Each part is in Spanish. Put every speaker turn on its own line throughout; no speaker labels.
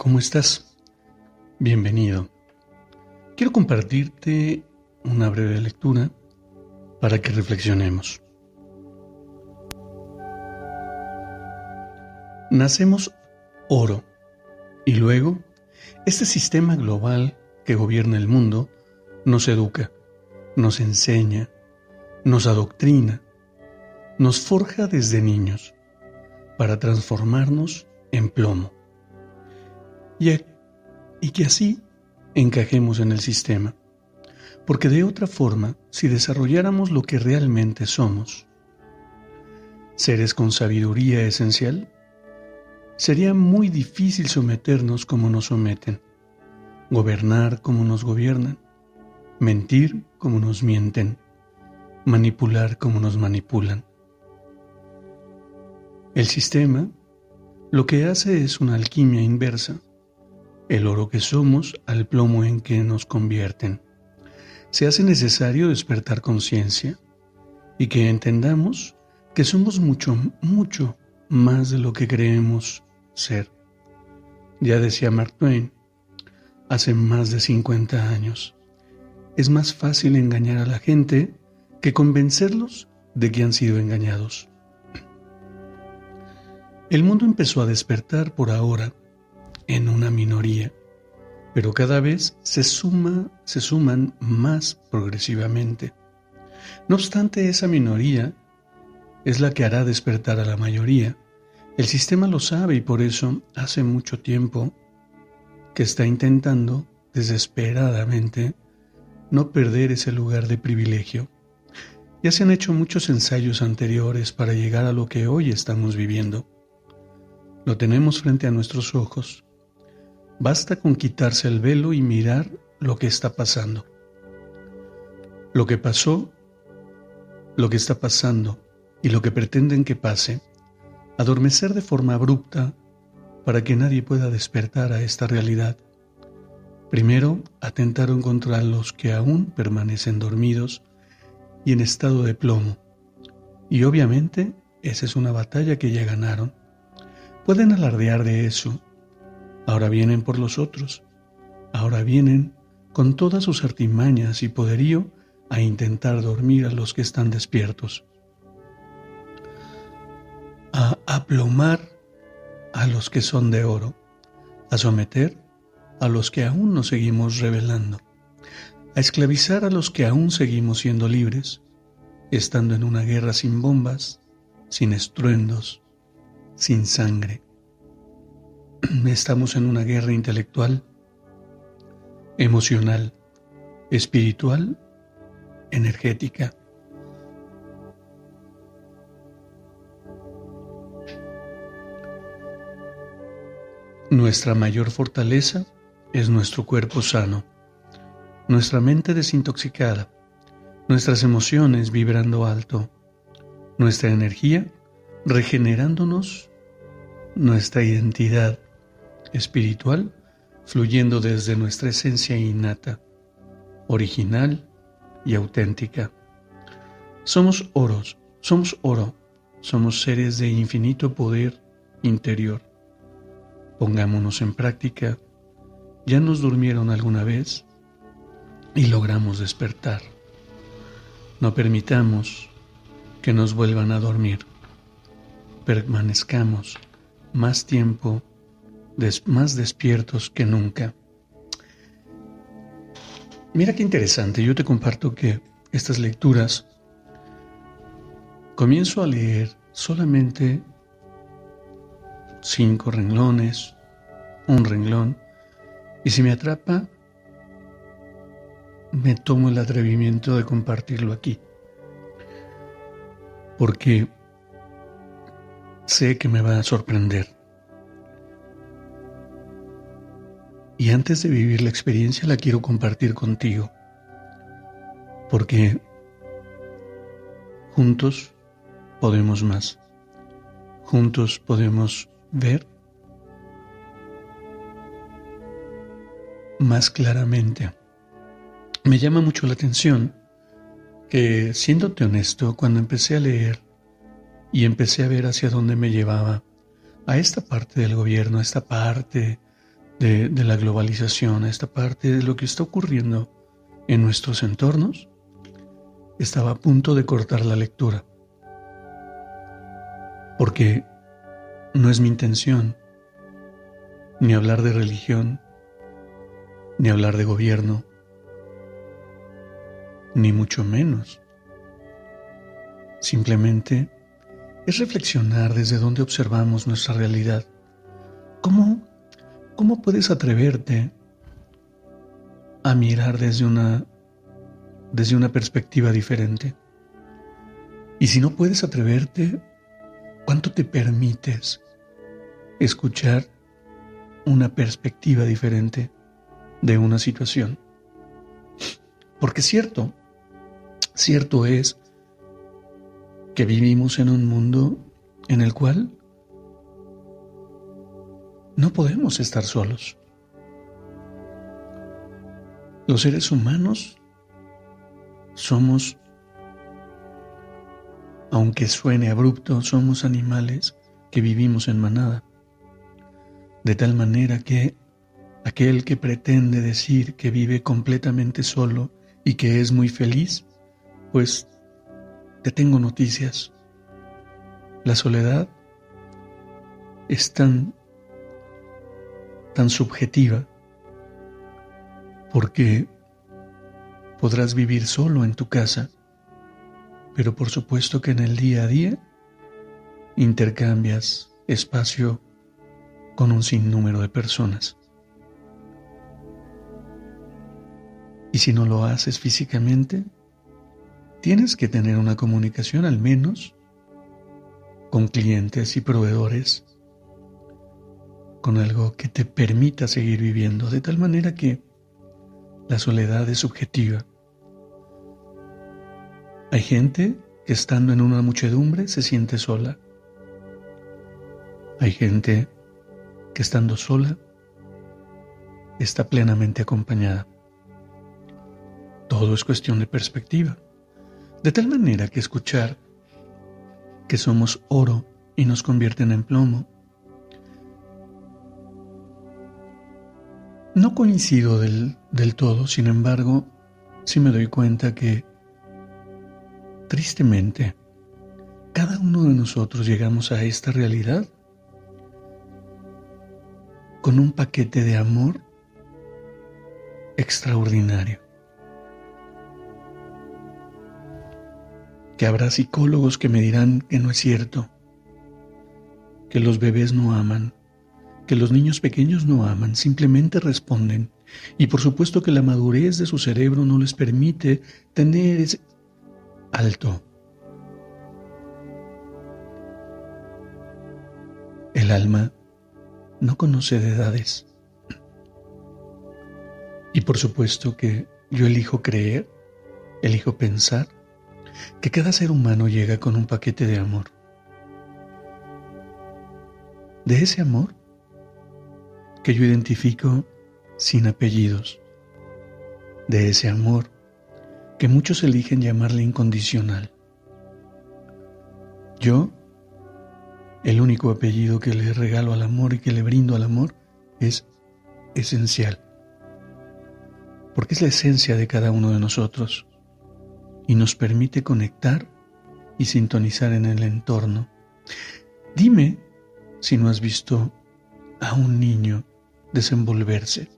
¿Cómo estás? Bienvenido. Quiero compartirte una breve lectura para que reflexionemos. Nacemos oro y luego este sistema global que gobierna el mundo nos educa, nos enseña, nos adoctrina, nos forja desde niños para transformarnos en plomo y, que así encajemos en el sistema. Porque de otra forma, si desarrolláramos lo que realmente somos, seres con sabiduría esencial, sería muy difícil someternos como nos someten, gobernar como nos gobiernan, mentir como nos mienten, manipular como nos manipulan. El sistema lo que hace es una alquimia inversa el oro que somos al plomo en que nos convierten. Se hace necesario despertar conciencia y que entendamos que somos mucho, mucho más de lo que creemos ser. Ya decía Mark Twain, hace más de 50 años, es más fácil engañar a la gente que convencerlos de que han sido engañados. El mundo empezó a despertar por ahora en una minoría, pero cada vez se, suma, se suman más progresivamente. No obstante, esa minoría es la que hará despertar a la mayoría. El sistema lo sabe y por eso hace mucho tiempo que está intentando desesperadamente no perder ese lugar de privilegio. Ya se han hecho muchos ensayos anteriores para llegar a lo que hoy estamos viviendo. Lo tenemos frente a nuestros ojos Basta con quitarse el velo y mirar lo que está pasando. Lo que pasó, lo que está pasando y lo que pretenden que pase, adormecer de forma abrupta para que nadie pueda despertar a esta realidad. Primero atentaron contra los que aún permanecen dormidos y en estado de plomo. Y obviamente esa es una batalla que ya ganaron. Pueden alardear de eso Ahora vienen por los otros. Ahora vienen con todas sus artimañas y poderío a intentar dormir a los que están despiertos. A aplomar a los que son de oro. A someter a los que aún nos seguimos revelando. A esclavizar a los que aún seguimos siendo libres, estando en una guerra sin bombas, sin estruendos, sin sangre estamos en una guerra intelectual, emocional, espiritual, energética. Nuestra mayor fortaleza es nuestro cuerpo sano, nuestra mente desintoxicada, nuestras emociones vibrando alto, nuestra energía regenerándonos, nuestra identidad espiritual fluyendo desde nuestra esencia innata, original y auténtica. Somos oros, somos oro, somos seres de infinito poder interior. Pongámonos en práctica. Ya nos durmieron alguna vez y logramos despertar. No permitamos que nos vuelvan a dormir. Permanezcamos más tiempo más despiertos que nunca. Mira qué interesante, yo te comparto que estas lecturas comienzo a leer solamente cinco renglones, un renglón, y si me atrapa, me tomo el atrevimiento de compartirlo aquí. Porque sé que me va a sorprender. Y antes de vivir la experiencia la quiero compartir contigo, porque juntos podemos más, juntos podemos ver más claramente. Me llama mucho la atención que, siéndote honesto, cuando empecé a leer y empecé a ver hacia dónde me llevaba, a esta parte del gobierno, a esta parte de, la globalización, a esta parte de lo que está ocurriendo en nuestros entornos, estaba a punto de cortar la lectura. Porque no es mi intención ni hablar de religión, ni hablar de gobierno, ni mucho menos. Simplemente es reflexionar desde dónde observamos nuestra realidad. ¿Cómo, cómo puedes atreverte a mirar desde una, desde una perspectiva diferente? Y si no puedes atreverte, ¿cuánto te permites escuchar una perspectiva diferente de una situación? Porque cierto, cierto es que vivimos en un mundo en el cual no podemos estar solos. Los seres humanos somos, aunque suene abrupto, somos animales que vivimos en manada. De tal manera que aquel que pretende decir que vive completamente solo y que es muy feliz, pues te tengo noticias. La soledad es tan, tan subjetiva porque podrás vivir solo en tu casa, pero por supuesto que en el día a día intercambias espacio con un sinnúmero de personas. Y si no lo haces físicamente, tienes que tener una comunicación al menos con clientes y proveedores, con algo que te permita seguir viviendo, de tal manera que la soledad es subjetiva. Hay gente que estando en una muchedumbre se siente sola. Hay gente que estando sola está plenamente acompañada. Todo es cuestión de perspectiva. De tal manera que escuchar que somos oro y nos convierten en plomo. No coincido del, del todo, sin embargo, sí me doy cuenta que, tristemente, cada uno de nosotros llegamos a esta realidad con un paquete de amor extraordinario. que habrá psicólogos que me dirán que no es cierto, que los bebés no aman, que los niños pequeños no aman, simplemente responden. Y por supuesto que la madurez de su cerebro no les permite tener ese alto. El alma no conoce de edades. Y por supuesto que yo elijo creer, elijo pensar que cada ser humano llega con un paquete de amor. De ese amor que yo identifico sin apellidos. De ese amor que muchos eligen llamarle incondicional. Yo, el único apellido que le regalo al amor y que le brindo al amor es esencial. Porque es la esencia de cada uno de nosotros y nos permite conectar y sintonizar en el entorno. Dime si no has visto a un niño desenvolverse.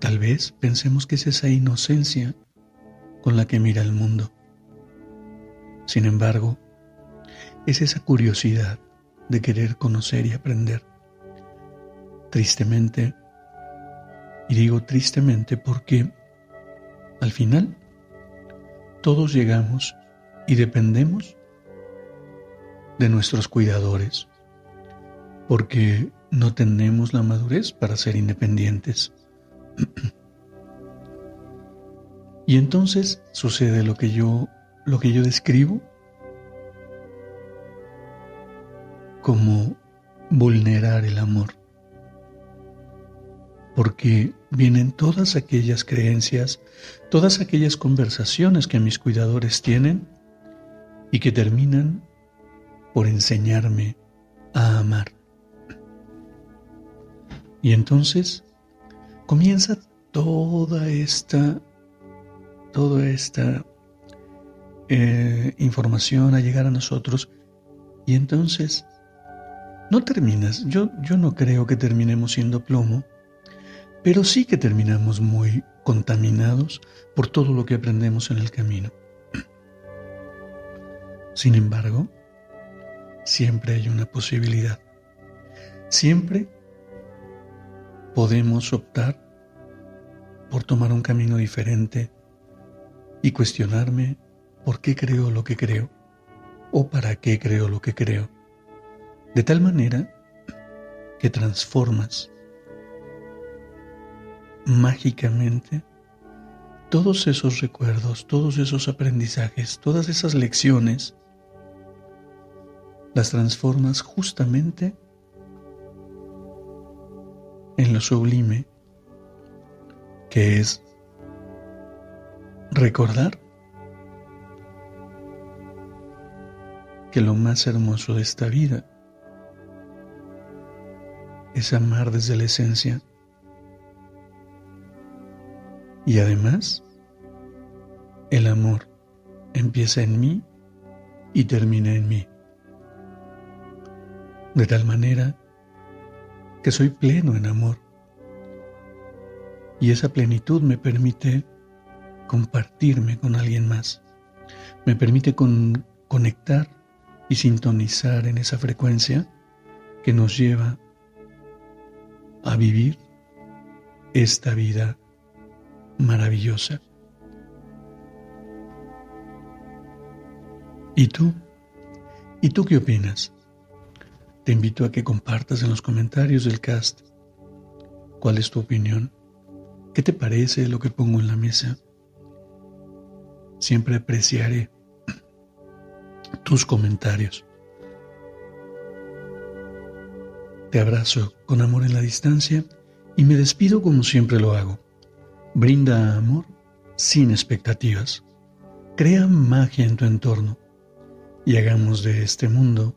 Tal vez pensemos que es esa inocencia con la que mira el mundo. Sin embargo, es esa curiosidad de querer conocer y aprender. Tristemente, y digo tristemente porque al final todos llegamos y dependemos de nuestros cuidadores, porque no tenemos la madurez para ser independientes. y entonces sucede lo que yo lo que yo describo como vulnerar el amor. Porque vienen todas aquellas creencias, todas aquellas conversaciones que mis cuidadores tienen y que terminan por enseñarme a amar. Y entonces comienza toda esta, toda esta eh, información a llegar a nosotros y entonces no terminas. Yo, yo no creo que terminemos siendo plomo, pero sí que terminamos muy contaminados por todo lo que aprendemos en el camino. Sin embargo, siempre hay una posibilidad. Siempre podemos optar por tomar un camino diferente y cuestionarme por qué creo lo que creo o para qué creo lo que creo. De tal manera que transformas mágicamente todos esos recuerdos, todos esos aprendizajes, todas esas lecciones, las transformas justamente en lo sublime que es recordar que lo más hermoso de esta vida es amar desde la esencia y además el amor empieza en mí y termina en mí. De tal manera que soy pleno en amor. Y esa plenitud me permite compartirme con alguien más. Me permite conectar y sintonizar en esa frecuencia que nos lleva a vivir esta vida maravillosa. ¿Y tú? ¿Y tú qué opinas? Te invito a que compartas en los comentarios del cast cuál es tu opinión, qué te parece lo que pongo en la mesa. Siempre apreciaré tus comentarios. Te abrazo con amor en la distancia y me despido como siempre lo hago. Brinda amor sin expectativas. Crea magia en tu entorno y hagamos de este mundo